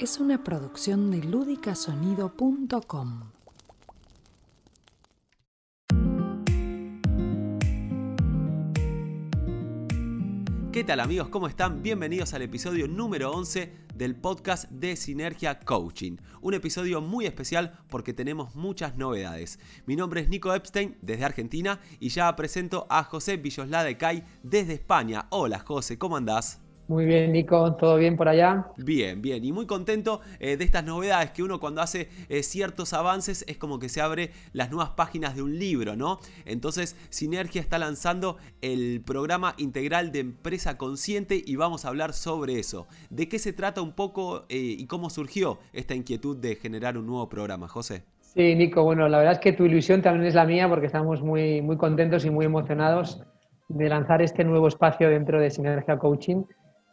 es una producción de ludicasonido.com. ¿Qué tal amigos? ¿Cómo están? Bienvenidos al episodio número 11 del podcast de Sinergia Coaching. Un episodio muy especial porque tenemos muchas novedades. Mi nombre es Nico Epstein desde Argentina y ya presento a José Villoslá de Cay desde España. Hola José, ¿cómo andás? Muy bien, Nico, ¿todo bien por allá? Bien, bien, y muy contento eh, de estas novedades que uno cuando hace eh, ciertos avances es como que se abre las nuevas páginas de un libro, ¿no? Entonces, Sinergia está lanzando el programa integral de empresa consciente y vamos a hablar sobre eso. ¿De qué se trata un poco eh, y cómo surgió esta inquietud de generar un nuevo programa, José? Sí, Nico, bueno, la verdad es que tu ilusión también es la mía porque estamos muy, muy contentos y muy emocionados de lanzar este nuevo espacio dentro de Sinergia Coaching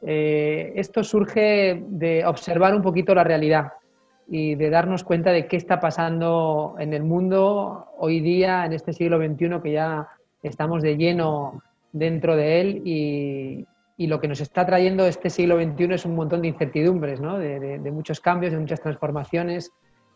eh, esto surge de observar un poquito la realidad y de darnos cuenta de qué está pasando en el mundo hoy día, en este siglo XXI, que ya estamos de lleno dentro de él y, lo que nos está trayendo este siglo XXI es un montón de incertidumbres, de, de muchos cambios, de muchas transformaciones,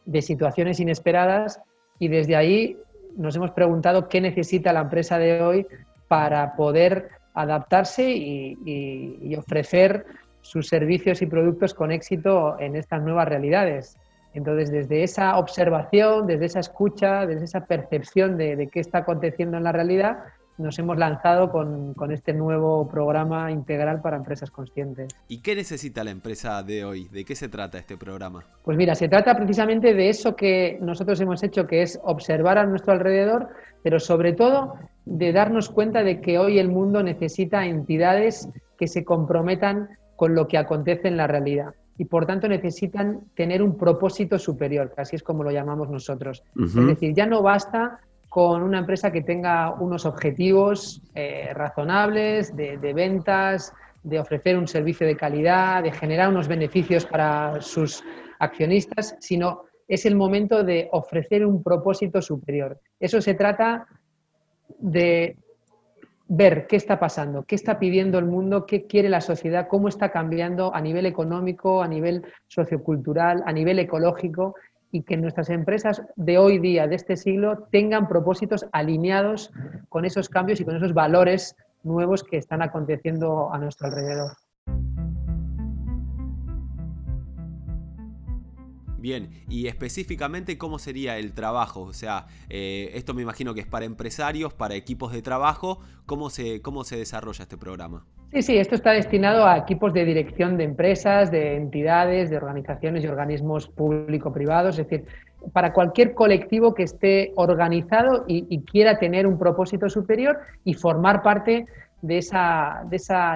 de situaciones inesperadas y desde ahí nos hemos preguntado qué necesita la empresa de hoy para poder adaptarse y, ofrecer sus servicios y productos con éxito en estas nuevas realidades. Entonces, desde esa observación, desde esa escucha, desde esa percepción de, qué está aconteciendo en la realidad, nos hemos lanzado con, con, este nuevo programa integral para empresas conscientes. ¿Y qué necesita la empresa de hoy? ¿De qué se trata este programa? Pues mira, se trata precisamente de eso que nosotros hemos hecho, que es observar a nuestro alrededor, pero sobre todo de darnos cuenta de que hoy el mundo necesita entidades que se comprometan con lo que acontece en la realidad y por tanto necesitan tener un propósito superior, que así es como lo llamamos nosotros. Es decir, ya no basta con una empresa que tenga unos objetivos eh, razonables de, de ventas, de ofrecer un servicio de calidad, de generar unos beneficios para sus accionistas, sino es el momento de ofrecer un propósito superior. Eso se trata de ver qué está pasando, qué está pidiendo el mundo, qué quiere la sociedad, cómo está cambiando a nivel económico, a nivel sociocultural, a nivel ecológico y que nuestras empresas de hoy día, de este siglo, tengan propósitos alineados con esos cambios y con esos valores nuevos que están aconteciendo a nuestro alrededor. Bien, y específicamente cómo sería el trabajo, o sea, eh, esto me imagino que es para empresarios, para equipos de trabajo, ¿cómo se, cómo se desarrolla este programa? Sí, sí, esto está destinado a equipos de dirección de empresas, de entidades, de organizaciones y organismos público-privados, es decir, para cualquier colectivo que esté organizado y, y, quiera tener un propósito superior y formar parte de esa, de esa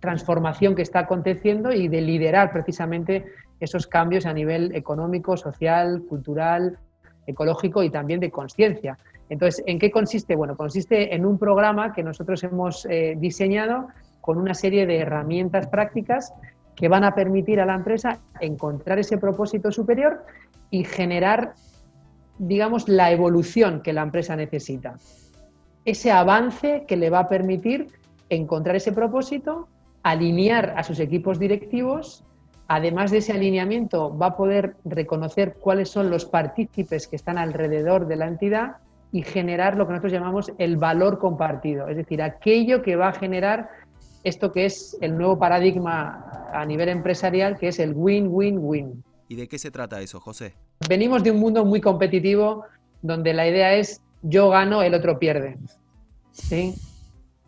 transformación que está aconteciendo y de liderar precisamente esos cambios a nivel económico, social, cultural, ecológico y también de conciencia. Entonces, ¿en qué consiste? Bueno, consiste en un programa que nosotros hemos eh, diseñado con una serie de herramientas prácticas que van a permitir a la empresa encontrar ese propósito superior y generar, digamos, la evolución que la empresa necesita. Ese avance que le va a permitir encontrar ese propósito, alinear a sus equipos directivos además de ese alineamiento, va a poder reconocer cuáles son los partícipes que están alrededor de la entidad y generar lo que nosotros llamamos el valor compartido, es decir, aquello que va a generar esto que es el nuevo paradigma a nivel empresarial, que es el win-win-win. ¿Y de qué se trata eso, José? Venimos de un mundo muy competitivo donde la idea es yo gano, el otro pierde.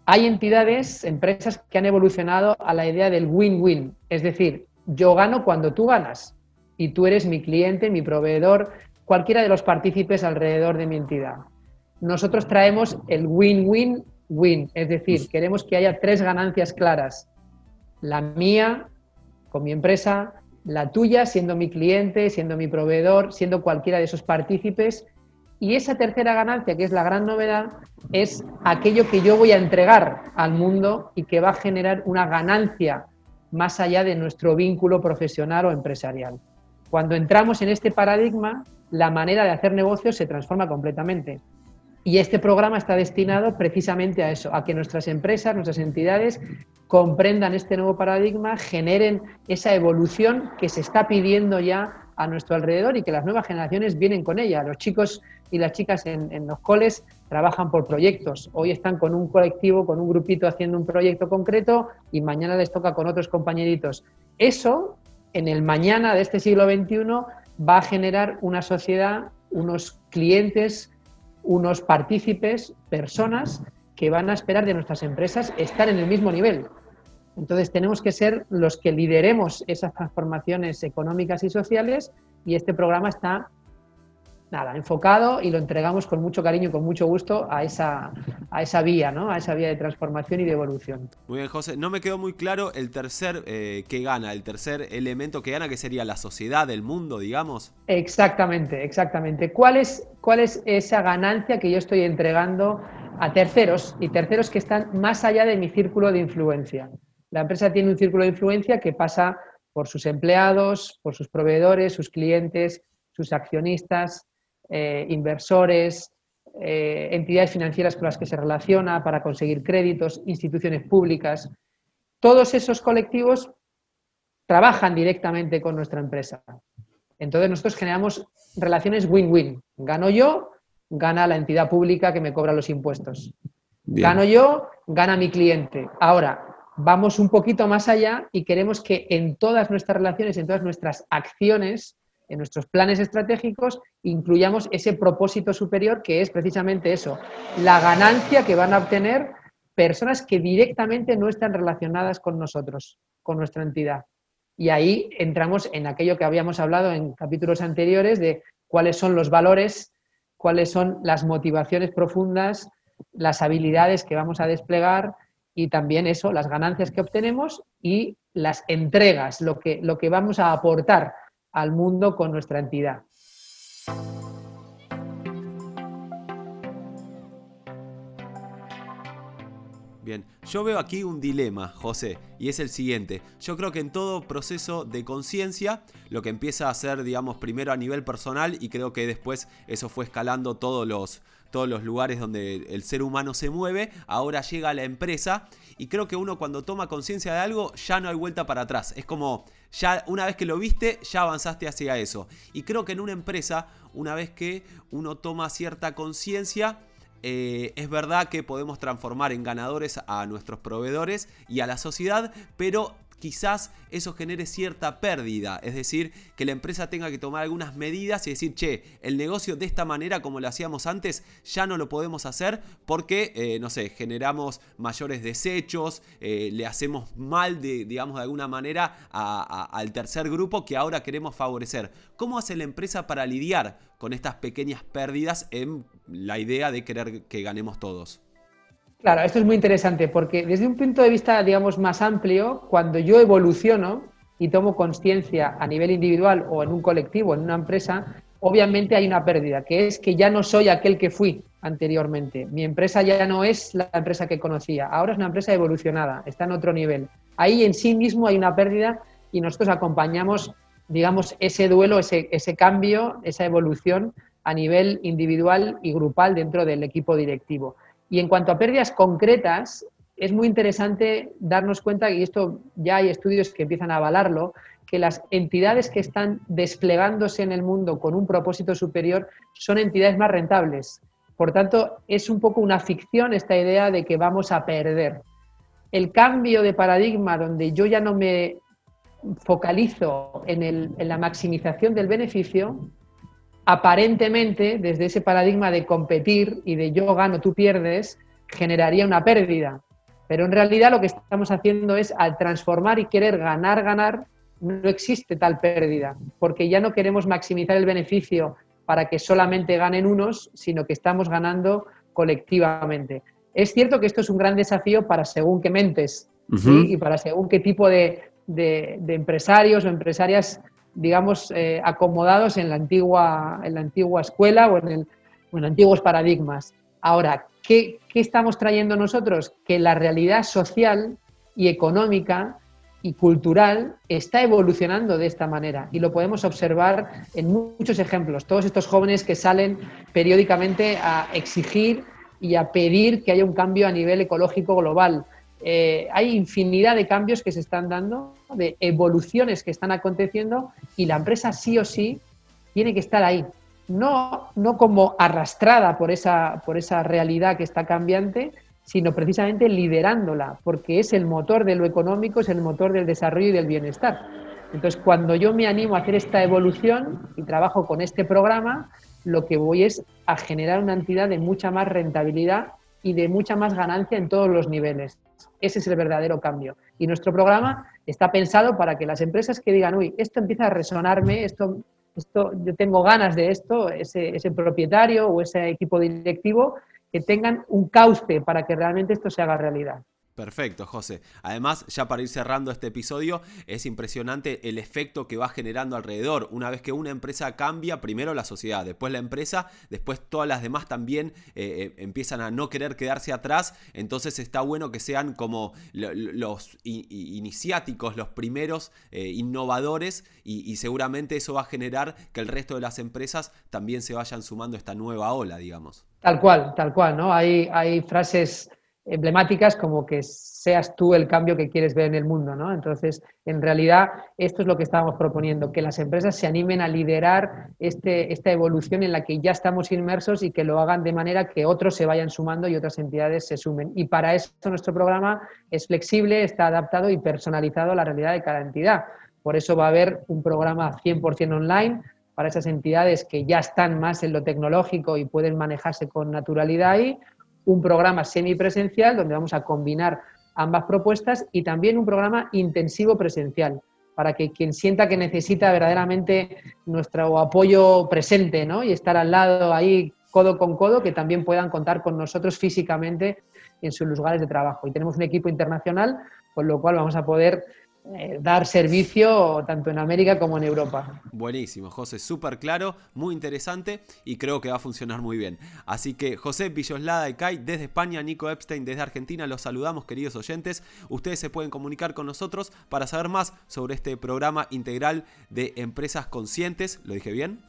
Hay entidades, empresas que han evolucionado a la idea del win-win, es decir, yo gano cuando tú ganas y tú eres mi cliente, mi proveedor, cualquiera de los partícipes alrededor de mi entidad. Nosotros traemos el win-win-win, es decir, queremos que haya tres ganancias claras. La mía con mi empresa, la tuya siendo mi cliente, siendo mi proveedor, siendo cualquiera de esos partícipes. Y esa tercera ganancia, que es la gran novedad, es aquello que yo voy a entregar al mundo y que va a generar una ganancia más allá de nuestro vínculo profesional o empresarial. Cuando entramos en este paradigma, la manera de hacer negocios se transforma completamente. Y este programa está destinado precisamente a eso, a que nuestras empresas, nuestras entidades comprendan este nuevo paradigma, generen esa evolución que se está pidiendo ya a nuestro alrededor y que las nuevas generaciones vienen con ella. Los chicos y las chicas en, los coles trabajan por proyectos. Hoy están con un colectivo, con un grupito haciendo un proyecto concreto y mañana les toca con otros compañeritos. Eso, en el mañana de este siglo XXI, va a generar una sociedad, unos clientes, unos partícipes, personas que van a esperar de nuestras empresas estar en el mismo nivel. Entonces tenemos que ser los que lideremos esas transformaciones económicas y sociales y este programa está nada, enfocado y lo entregamos con mucho cariño y con mucho gusto a esa, a esa vía, ¿no? A esa vía de transformación y de evolución. Muy bien, José. No me quedó muy claro el tercer eh, que gana, el tercer elemento que gana, que sería la sociedad, el mundo, digamos. Exactamente, exactamente. ¿Cuál es, cuál es esa ganancia que yo estoy entregando a terceros y terceros que están más allá de mi círculo de influencia? La empresa tiene un círculo de influencia que pasa por sus empleados, por sus proveedores, sus clientes, sus accionistas, eh, inversores, eh, entidades financieras con las que se relaciona para conseguir créditos, instituciones públicas. Todos esos colectivos trabajan directamente con nuestra empresa. Entonces nosotros generamos relaciones win-win. Gano yo, gana la entidad pública que me cobra los impuestos. Gano yo, gana mi cliente. Ahora, vamos un poquito más allá y queremos que en todas nuestras relaciones, en todas nuestras acciones, en nuestros planes estratégicos incluyamos ese propósito superior que es precisamente eso, la ganancia que van a obtener personas que directamente no están relacionadas con nosotros, con nuestra entidad. Y ahí entramos en aquello que habíamos hablado en capítulos anteriores de cuáles son los valores, cuáles son las motivaciones profundas, las habilidades que vamos a desplegar y también eso, las ganancias que obtenemos y las entregas, lo que, lo que vamos a aportar al mundo con nuestra entidad. Bien, yo veo aquí un dilema, José, y es el siguiente. Yo creo que en todo proceso de conciencia, lo que empieza a ser, digamos, primero a nivel personal, y creo que después eso fue escalando todos los, todos los lugares donde el ser humano se mueve, ahora llega a la empresa, y creo que uno cuando toma conciencia de algo, ya no hay vuelta para atrás. Es como, ya una vez que lo viste, ya avanzaste hacia eso. Y creo que en una empresa, una vez que uno toma cierta conciencia, eh, es verdad que podemos transformar en ganadores a nuestros proveedores y a la sociedad, pero quizás eso genere cierta pérdida, es decir, que la empresa tenga que tomar algunas medidas y decir, che, el negocio de esta manera como lo hacíamos antes ya no lo podemos hacer porque, eh, no sé, generamos mayores desechos, eh, le hacemos mal, de, digamos, de alguna manera al tercer grupo que ahora queremos favorecer. ¿Cómo hace la empresa para lidiar con estas pequeñas pérdidas en la idea de querer que ganemos todos? Claro, esto es muy interesante porque desde un punto de vista, digamos, más amplio, cuando yo evoluciono y tomo conciencia a nivel individual o en un colectivo, en una empresa, obviamente hay una pérdida, que es que ya no soy aquel que fui anteriormente. Mi empresa ya no es la empresa que conocía, ahora es una empresa evolucionada, está en otro nivel. Ahí en sí mismo hay una pérdida y nosotros acompañamos, digamos, ese duelo, ese, ese cambio, esa evolución a nivel individual y grupal dentro del equipo directivo. Y en cuanto a pérdidas concretas, es muy interesante darnos cuenta, y esto ya hay estudios que empiezan a avalarlo, que las entidades que están desplegándose en el mundo con un propósito superior son entidades más rentables. Por tanto, es un poco una ficción esta idea de que vamos a perder. El cambio de paradigma donde yo ya no me focalizo en, en la maximización del beneficio, aparentemente, desde ese paradigma de competir y de yo gano, tú pierdes, generaría una pérdida. Pero en realidad lo que estamos haciendo es, al transformar y querer ganar, ganar, no existe tal pérdida, porque ya no queremos maximizar el beneficio para que solamente ganen unos, sino que estamos ganando colectivamente. Es cierto que esto es un gran desafío para según qué mentes y para según qué tipo de, de empresarios o empresarias digamos, eh, acomodados en la, antigua, en la antigua escuela o en, el, en antiguos paradigmas. Ahora, ¿qué, ¿qué, estamos trayendo nosotros? Que la realidad social y económica y cultural está evolucionando de esta manera y lo podemos observar en muchos ejemplos. Todos estos jóvenes que salen periódicamente a exigir y a pedir que haya un cambio a nivel ecológico global. Eh, hay infinidad de cambios que se están dando, de evoluciones que están aconteciendo y la empresa sí o sí tiene que estar ahí. No, no como arrastrada por esa, por esa realidad que está cambiante, sino precisamente liderándola, porque es el motor de lo económico, es el motor del desarrollo y del bienestar. Entonces, cuando yo me animo a hacer esta evolución y trabajo con este programa, lo que voy es a generar una entidad de mucha más rentabilidad y de mucha más ganancia en todos los niveles. Ese es el verdadero cambio. Y nuestro programa está pensado para que las empresas que digan, uy, esto empieza a resonarme, esto, esto, yo tengo ganas de esto, ese, ese propietario o ese equipo directivo que tengan un cauce para que realmente esto se haga realidad. Perfecto, José. Además, ya para ir cerrando este episodio, es impresionante el efecto que va generando alrededor. Una vez que una empresa cambia, primero la sociedad, después la empresa, después todas las demás también eh, eh, empiezan a no querer quedarse atrás. Entonces está bueno que sean como los iniciáticos, los primeros eh, innovadores y, seguramente eso va a generar que el resto de las empresas también se vayan sumando a esta nueva ola, digamos. Tal cual, tal cual, ¿no? Hay, hay frases emblemáticas como que seas tú el cambio que quieres ver en el mundo, ¿no? Entonces, en realidad, esto es lo que estábamos proponiendo, que las empresas se animen a liderar este, esta evolución en la que ya estamos inmersos y que lo hagan de manera que otros se vayan sumando y otras entidades se sumen. Y para eso nuestro programa es flexible, está adaptado y personalizado a la realidad de cada entidad. Por eso va a haber un programa 100% online para esas entidades que ya están más en lo tecnológico y pueden manejarse con naturalidad ahí, un programa semipresencial donde vamos a combinar ambas propuestas y también un programa intensivo presencial para que quien sienta que necesita verdaderamente nuestro apoyo presente ¿no? y estar al lado ahí codo con codo, que también puedan contar con nosotros físicamente en sus lugares de trabajo. Y tenemos un equipo internacional, con lo cual vamos a poder eh, dar servicio tanto en América como en Europa. Buenísimo, José, súper claro, muy interesante y creo que va a funcionar muy bien. Así que José Villoslada y Kai desde España, Nico Epstein desde Argentina, los saludamos queridos oyentes. Ustedes se pueden comunicar con nosotros para saber más sobre este programa integral de empresas conscientes. ¿Lo dije bien?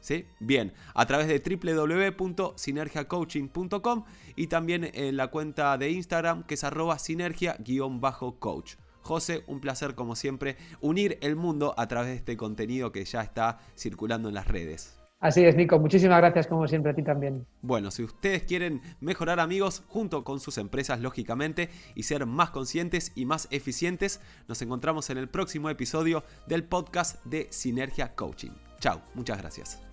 ¿Sí? Bien, a través de www.sinergiacoaching.com y también en la cuenta de Instagram que es arroba sinergia-coach. José, un placer como siempre unir el mundo a través de este contenido que ya está circulando en las redes. Así es, Nico. Muchísimas gracias como siempre a ti también. Bueno, si ustedes quieren mejorar amigos junto con sus empresas, lógicamente, y ser más conscientes y más eficientes, nos encontramos en el próximo episodio del podcast de Sinergia Coaching. Chao, muchas gracias.